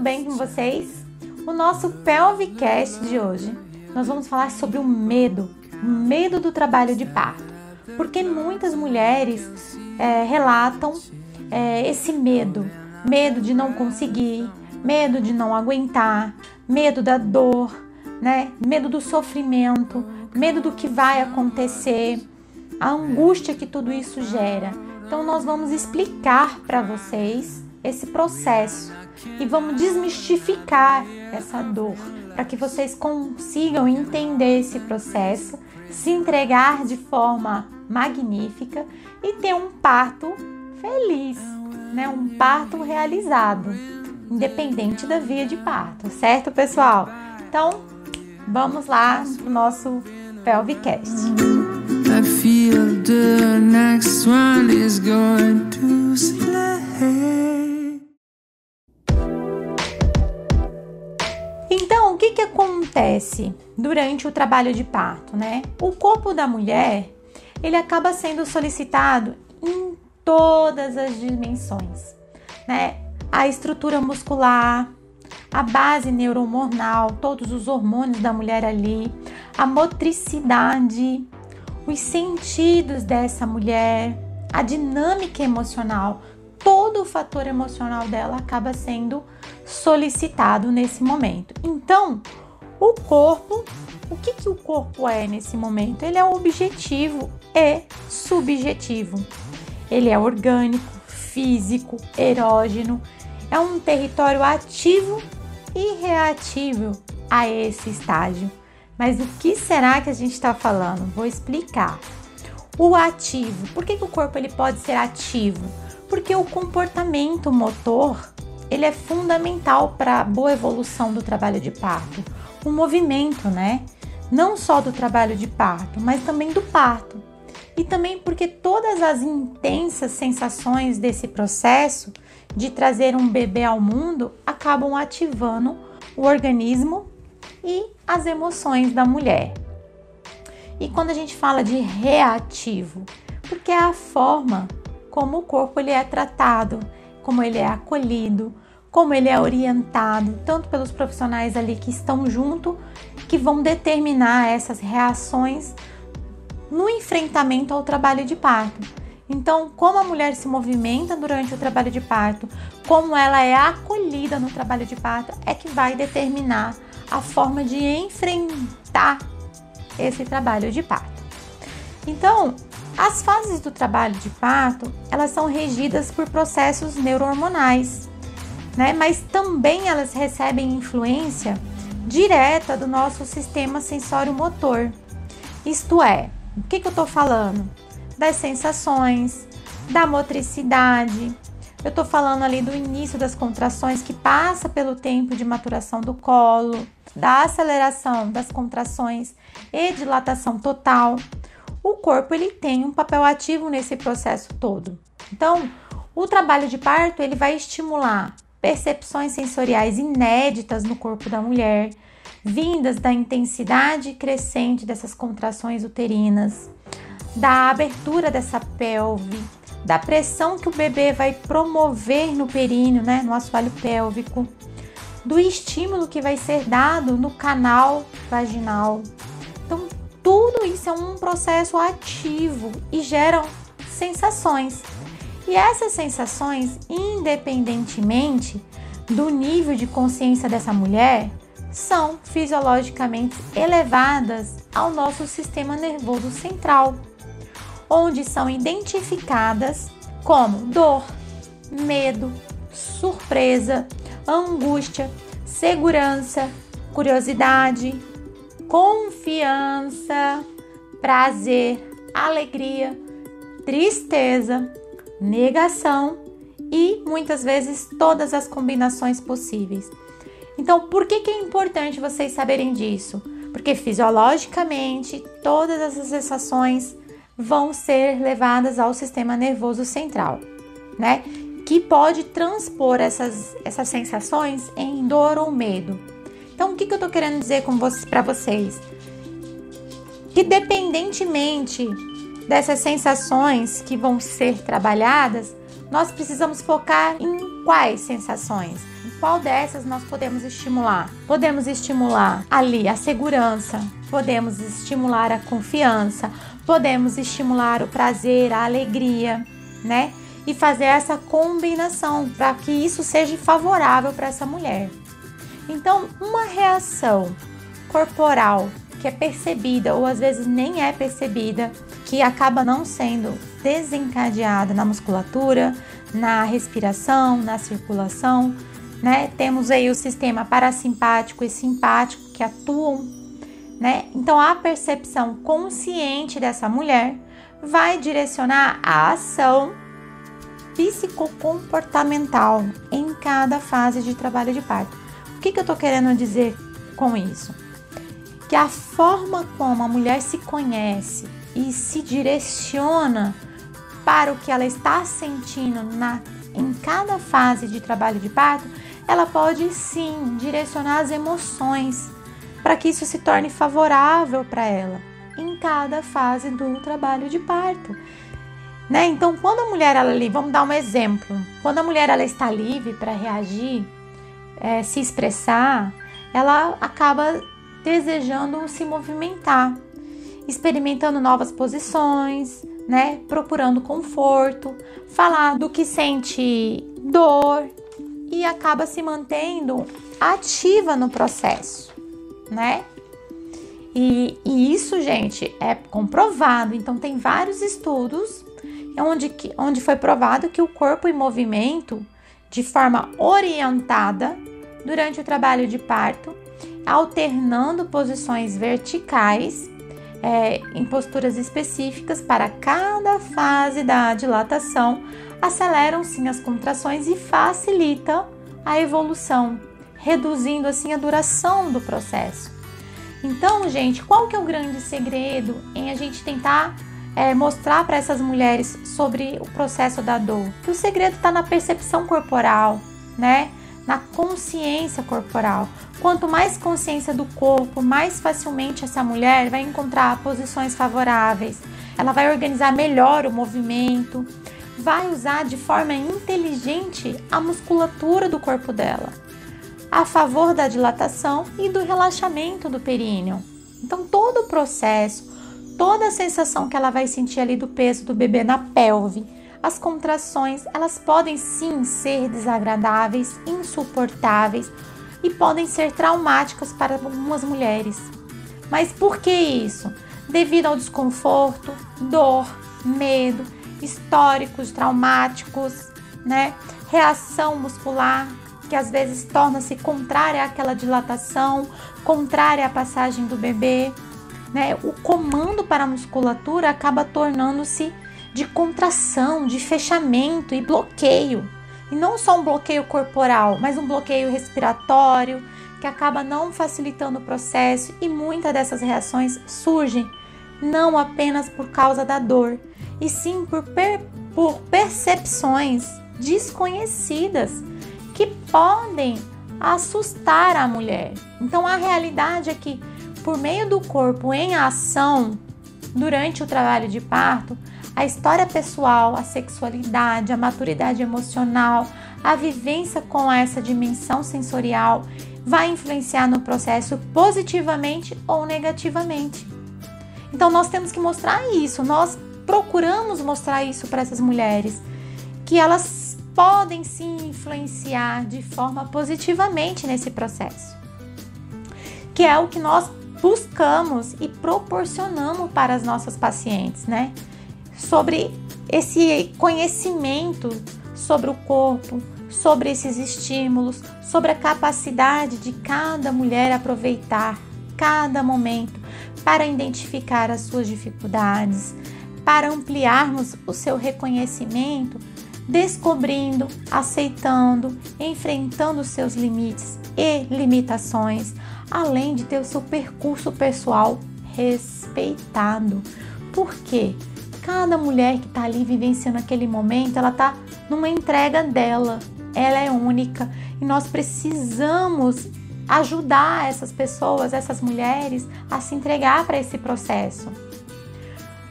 tudo bem com vocês? O nosso Pelvicast de hoje, nós vamos falar sobre o medo, o medo do trabalho de parto. Porque muitas mulheres é, relatam é, esse medo, medo de não conseguir, medo de não aguentar, medo da dor, né? Medo do sofrimento, medo do que vai acontecer, a angústia que tudo isso gera. Então nós vamos explicar para vocês esse processo e vamos desmistificar essa dor para que vocês consigam entender esse processo, se entregar de forma magnífica e ter um parto feliz, né? Um parto realizado, independente da via de parto, certo, pessoal? Então, vamos lá pro nosso Pelvicast. Feel the next one is going to slay. Que que acontece durante o trabalho de parto, né? O corpo da mulher, ele acaba sendo solicitado em todas as dimensões, né? A estrutura muscular, a base neurohormonal, todos os hormônios da mulher ali, a motricidade, os sentidos dessa mulher, a dinâmica emocional, todo o fator emocional dela acaba sendo solicitado nesse momento. Então, o corpo, o que, que o corpo é nesse momento? Ele é objetivo e subjetivo. Ele é orgânico, físico, erógeno, é um território ativo e reativo a esse estágio. Mas o que será que a gente está falando? Vou explicar. O ativo. Por que, que o corpo ele pode ser ativo? Porque o comportamento motor ele é fundamental para a boa evolução do trabalho de parto. O movimento, né? Não só do trabalho de parto, mas também do parto. E também porque todas as intensas sensações desse processo de trazer um bebê ao mundo acabam ativando o organismo e as emoções da mulher. E quando a gente fala de reativo, porque é a forma como o corpo ele é tratado, como ele é acolhido, como ele é orientado, tanto pelos profissionais ali que estão junto, que vão determinar essas reações no enfrentamento ao trabalho de parto. Então, como a mulher se movimenta durante o trabalho de parto, como ela é acolhida no trabalho de parto, é que vai determinar a forma de enfrentar esse trabalho de parto. Então, as fases do trabalho de parto, elas são regidas por processos neurohormonais, né? Mas também elas recebem influência direta do nosso sistema sensório-motor. Isto é, o que, que eu estou falando? das sensações, da motricidade. Eu estou falando ali do início das contrações que passa pelo tempo de maturação do colo, da aceleração das contrações e dilatação total. O corpo ele tem um papel ativo nesse processo todo. Então, o trabalho de parto ele vai estimular percepções sensoriais inéditas no corpo da mulher, vindas da intensidade crescente dessas contrações uterinas, da abertura dessa pelve, da pressão que o bebê vai promover no períneo, né, no assoalho pélvico, do estímulo que vai ser dado no canal vaginal. Então, tudo isso é um processo ativo e geram sensações. E essas sensações, independentemente do nível de consciência dessa mulher, são fisiologicamente elevadas ao nosso sistema nervoso central onde são identificadas como dor, medo, surpresa, angústia, segurança, curiosidade, confiança, prazer, alegria, tristeza, negação e muitas vezes todas as combinações possíveis. Então, por que, que é importante vocês saberem disso? Porque fisiologicamente todas essas sensações vão ser levadas ao sistema nervoso central, né? Que pode transpor essas, essas sensações em dor ou medo. Então, o que, que eu tô querendo dizer com vocês, para vocês? Que dependentemente dessas sensações que vão ser trabalhadas, nós precisamos focar em quais sensações? Qual dessas nós podemos estimular? Podemos estimular ali a segurança, podemos estimular a confiança, podemos estimular o prazer, a alegria, né? E fazer essa combinação para que isso seja favorável para essa mulher. Então, uma reação corporal que é percebida ou às vezes nem é percebida, que acaba não sendo desencadeada na musculatura, na respiração, na circulação, né? Temos aí o sistema parasimpático e simpático que atuam, né? Então a percepção consciente dessa mulher vai direcionar a ação psicocomportamental em cada fase de trabalho de parto. O que, que eu tô querendo dizer com isso? Que a forma como a mulher se conhece e se direciona para o que ela está sentindo na, em cada fase de trabalho de parto, ela pode sim direcionar as emoções para que isso se torne favorável para ela em cada fase do trabalho de parto. Né? Então, quando a mulher ela vamos dar um exemplo, quando a mulher ela está livre para reagir, é, se expressar, ela acaba desejando se movimentar, experimentando novas posições, né? Procurando conforto, falar do que sente dor e acaba se mantendo ativa no processo, né? E, e isso, gente, é comprovado. Então, tem vários estudos onde, onde foi provado que o corpo em movimento, de forma orientada, durante o trabalho de parto, alternando posições verticais é, em posturas específicas para cada fase da dilatação, aceleram sim as contrações e facilitam a evolução, reduzindo assim a duração do processo. Então, gente, qual que é o grande segredo em a gente tentar é, mostrar para essas mulheres sobre o processo da dor? Que o segredo está na percepção corporal, né? Na consciência corporal. Quanto mais consciência do corpo, mais facilmente essa mulher vai encontrar posições favoráveis. Ela vai organizar melhor o movimento, vai usar de forma inteligente a musculatura do corpo dela, a favor da dilatação e do relaxamento do períneo. Então, todo o processo, toda a sensação que ela vai sentir ali do peso do bebê na pelve, as contrações, elas podem sim ser desagradáveis, insuportáveis e podem ser traumáticas para algumas mulheres. Mas por que isso? Devido ao desconforto, dor, medo, históricos traumáticos, né? Reação muscular que às vezes torna-se contrária àquela dilatação, contrária à passagem do bebê, né? O comando para a musculatura acaba tornando-se de contração, de fechamento e bloqueio. E não só um bloqueio corporal, mas um bloqueio respiratório, que acaba não facilitando o processo e muitas dessas reações surgem não apenas por causa da dor, e sim por, per, por percepções desconhecidas que podem assustar a mulher. Então a realidade é que por meio do corpo em ação durante o trabalho de parto, a história pessoal, a sexualidade, a maturidade emocional, a vivência com essa dimensão sensorial vai influenciar no processo positivamente ou negativamente. Então nós temos que mostrar isso, nós procuramos mostrar isso para essas mulheres, que elas podem se influenciar de forma positivamente nesse processo. Que é o que nós buscamos e proporcionamos para as nossas pacientes, né? Sobre esse conhecimento sobre o corpo, sobre esses estímulos, sobre a capacidade de cada mulher aproveitar cada momento para identificar as suas dificuldades, para ampliarmos o seu reconhecimento, descobrindo, aceitando, enfrentando seus limites e limitações, além de ter o seu percurso pessoal respeitado. Por quê? Cada mulher que está ali vivenciando aquele momento, ela está numa entrega dela. Ela é única e nós precisamos ajudar essas pessoas, essas mulheres a se entregar para esse processo.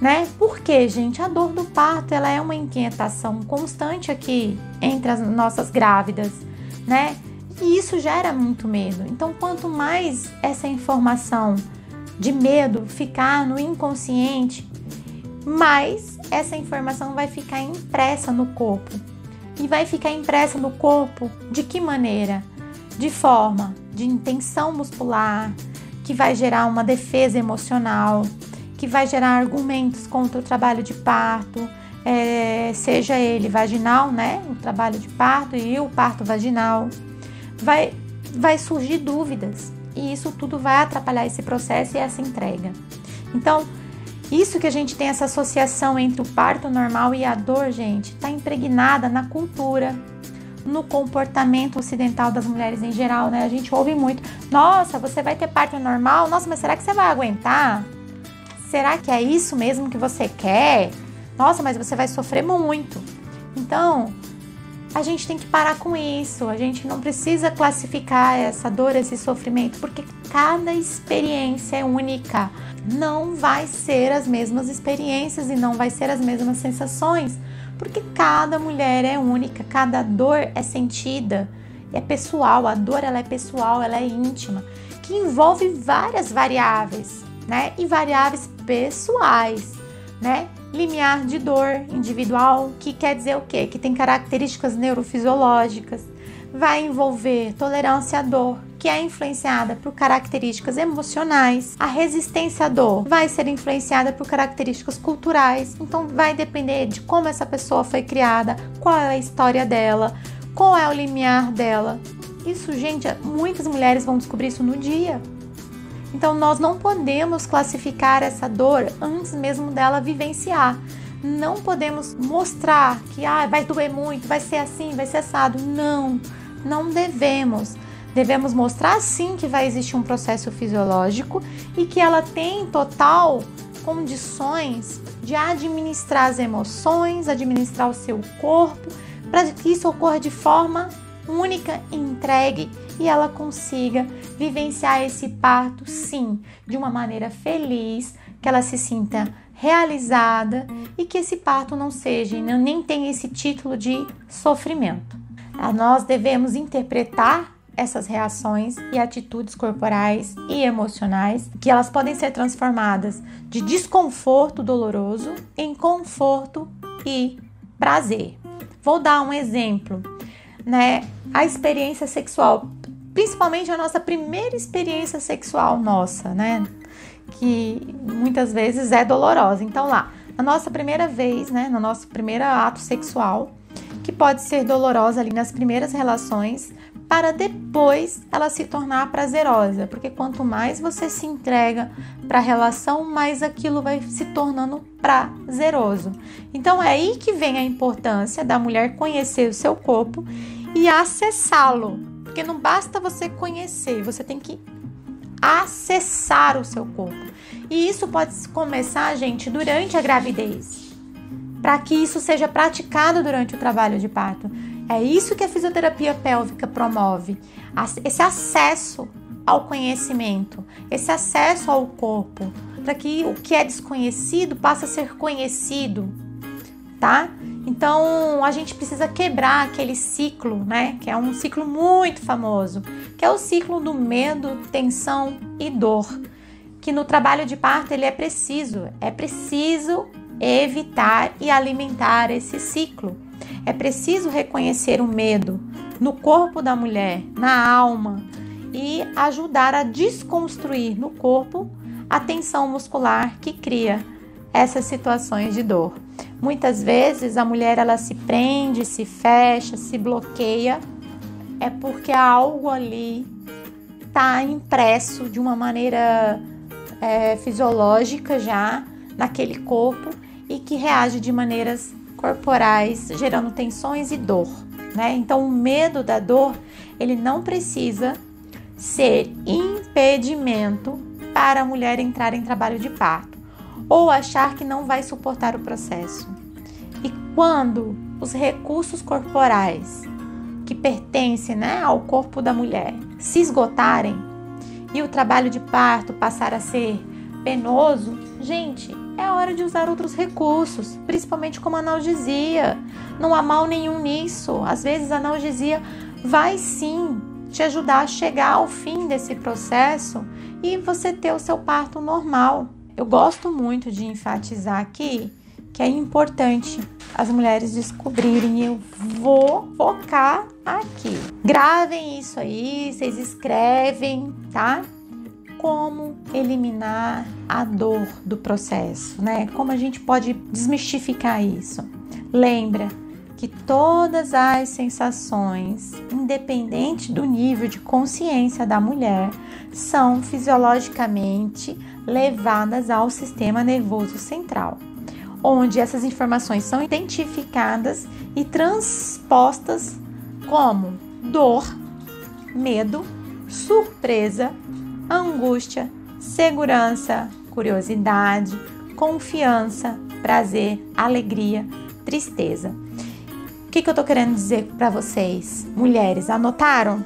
Né? Porque, gente, a dor do parto, ela é uma inquietação constante aqui entre as nossas grávidas, né? E isso gera muito medo. Então, quanto mais essa informação de medo ficar no inconsciente, mais essa informação vai ficar impressa no corpo. E vai ficar impressa no corpo de que maneira? De forma de intenção muscular, que vai gerar uma defesa emocional, que vai gerar argumentos contra o trabalho de parto, é, seja ele vaginal, né? O trabalho de parto e o parto vaginal. Vai, vai surgir dúvidas e isso tudo vai atrapalhar esse processo e essa entrega. Então, isso que a gente tem essa associação entre o parto normal e a dor, gente, está impregnada na cultura, no comportamento ocidental das mulheres em geral, né? A gente ouve muito: nossa, você vai ter parto normal? Nossa, mas será que você vai aguentar? Será que é isso mesmo que você quer? Nossa, mas você vai sofrer muito. Então, a gente tem que parar com isso. A gente não precisa classificar essa dor, esse sofrimento, porque cada experiência é única. Não vai ser as mesmas experiências e não vai ser as mesmas sensações, porque cada mulher é única, cada dor é sentida, é pessoal. A dor ela é pessoal, ela é íntima, que envolve várias variáveis, né? E variáveis pessoais, né? Limiar de dor individual, que quer dizer o quê? Que tem características neurofisiológicas, vai envolver tolerância à dor, que é influenciada por características emocionais. A resistência à dor vai ser influenciada por características culturais. Então vai depender de como essa pessoa foi criada, qual é a história dela, qual é o limiar dela. Isso, gente, muitas mulheres vão descobrir isso no dia. Então nós não podemos classificar essa dor antes mesmo dela vivenciar. Não podemos mostrar que ah, vai doer muito, vai ser assim, vai ser assado. Não, não devemos. Devemos mostrar sim que vai existir um processo fisiológico e que ela tem total condições de administrar as emoções, administrar o seu corpo, para que isso ocorra de forma única e entregue e ela consiga vivenciar esse parto, sim, de uma maneira feliz, que ela se sinta realizada e que esse parto não seja, nem tenha esse título de sofrimento. Nós devemos interpretar essas reações e atitudes corporais e emocionais, que elas podem ser transformadas de desconforto doloroso em conforto e prazer. Vou dar um exemplo, né? A experiência sexual principalmente a nossa primeira experiência sexual nossa, né? Que muitas vezes é dolorosa. Então lá, na nossa primeira vez, né, no nosso primeiro ato sexual, que pode ser dolorosa ali nas primeiras relações, para depois ela se tornar prazerosa, porque quanto mais você se entrega para a relação, mais aquilo vai se tornando prazeroso. Então é aí que vem a importância da mulher conhecer o seu corpo e acessá-lo, porque não basta você conhecer, você tem que acessar o seu corpo. E isso pode começar, gente, durante a gravidez. Para que isso seja praticado durante o trabalho de parto. É isso que a fisioterapia pélvica promove. Esse acesso ao conhecimento, esse acesso ao corpo, para que o que é desconhecido passe a ser conhecido, tá? Então a gente precisa quebrar aquele ciclo, né? Que é um ciclo muito famoso, que é o ciclo do medo, tensão e dor. Que no trabalho de parto ele é preciso, é preciso evitar e alimentar esse ciclo. É preciso reconhecer o medo no corpo da mulher, na alma e ajudar a desconstruir no corpo a tensão muscular que cria essas situações de dor. Muitas vezes a mulher ela se prende, se fecha, se bloqueia, é porque algo ali está impresso de uma maneira é, fisiológica já naquele corpo e que reage de maneiras corporais, gerando tensões e dor. Né? Então, o medo da dor ele não precisa ser impedimento para a mulher entrar em trabalho de parto ou achar que não vai suportar o processo. E quando os recursos corporais que pertencem né, ao corpo da mulher se esgotarem e o trabalho de parto passar a ser penoso, gente, é hora de usar outros recursos, principalmente como analgesia. Não há mal nenhum nisso. Às vezes a analgesia vai sim te ajudar a chegar ao fim desse processo e você ter o seu parto normal. Eu gosto muito de enfatizar aqui que é importante as mulheres descobrirem. Eu vou focar aqui. Gravem isso aí, vocês escrevem, tá? Como eliminar a dor do processo, né? Como a gente pode desmistificar isso? Lembra que todas as sensações, independente do nível de consciência da mulher, são fisiologicamente levadas ao sistema nervoso central, onde essas informações são identificadas e transpostas como dor, medo, surpresa, angústia, segurança, curiosidade, confiança, prazer, alegria, tristeza. O que, que eu tô querendo dizer para vocês, mulheres? Anotaram?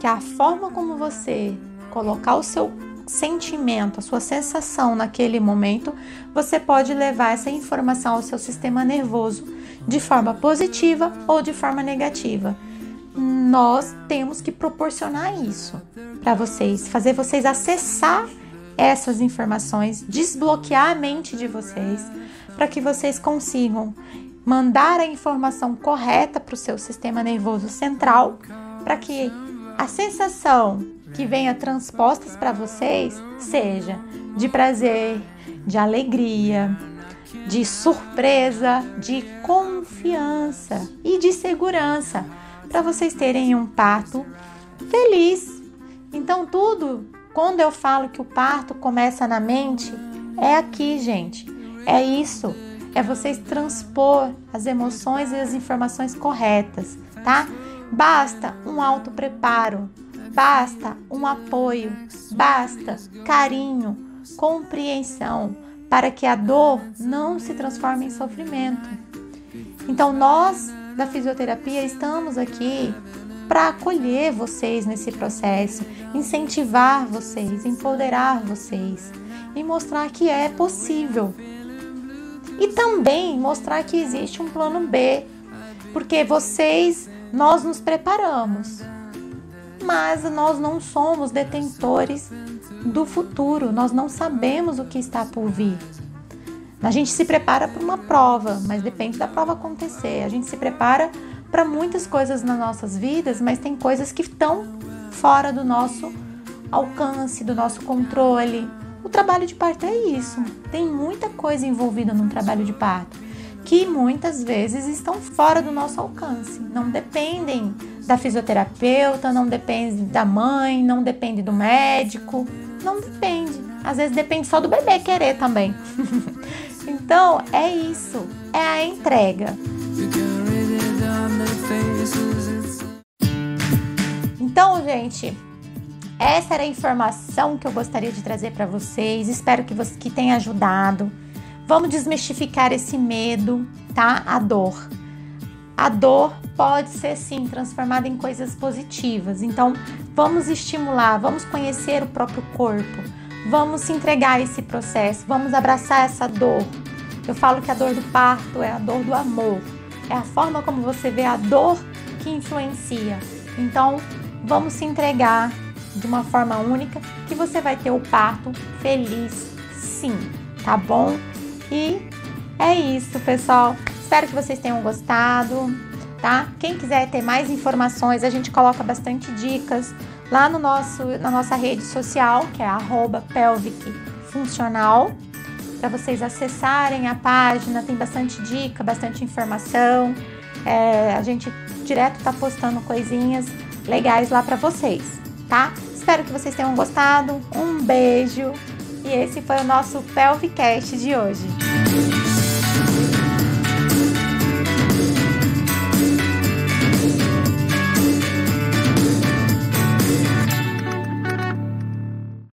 Que a forma como você colocar o seu sentimento, a sua sensação naquele momento, você pode levar essa informação ao seu sistema nervoso de forma positiva ou de forma negativa. Nós temos que proporcionar isso para vocês, fazer vocês acessar essas informações, desbloquear a mente de vocês, para que vocês consigam mandar a informação correta para o seu sistema nervoso central, para que a sensação que venha transpostas para vocês seja de prazer, de alegria, de surpresa, de confiança e de segurança, para vocês terem um parto feliz. Então, tudo, quando eu falo que o parto começa na mente, é aqui, gente. É isso é vocês transpor as emoções e as informações corretas, tá? Basta um auto preparo, basta um apoio, basta carinho, compreensão para que a dor não se transforme em sofrimento. Então nós da fisioterapia estamos aqui para acolher vocês nesse processo, incentivar vocês, empoderar vocês e mostrar que é possível e também mostrar que existe um plano B, porque vocês, nós nos preparamos, mas nós não somos detentores do futuro, nós não sabemos o que está por vir. A gente se prepara para uma prova, mas depende da prova acontecer. A gente se prepara para muitas coisas nas nossas vidas, mas tem coisas que estão fora do nosso alcance, do nosso controle. O trabalho de parto é isso. Tem muita coisa envolvida num trabalho de parto que muitas vezes estão fora do nosso alcance. Não dependem da fisioterapeuta, não depende da mãe, não depende do médico, não depende. Às vezes depende só do bebê querer também. então, é isso. É a entrega. Então, gente, essa era a informação que eu gostaria de trazer para vocês. Espero que, você, que tenha ajudado. Vamos desmistificar esse medo, tá? A dor. A dor pode ser sim transformada em coisas positivas. Então, vamos estimular, vamos conhecer o próprio corpo, vamos se entregar a esse processo, vamos abraçar essa dor. Eu falo que a dor do parto é a dor do amor, é a forma como você vê a dor que influencia. Então, vamos se entregar de uma forma única que você vai ter o parto feliz, sim, tá bom? E é isso, pessoal. Espero que vocês tenham gostado, tá? Quem quiser ter mais informações, a gente coloca bastante dicas lá no nosso, na nossa rede social, que é @pelvicfuncional, para vocês acessarem a página. Tem bastante dica, bastante informação. É, a gente direto tá postando coisinhas legais lá para vocês tá? Espero que vocês tenham gostado. Um beijo. E esse foi o nosso Pelvicast de hoje.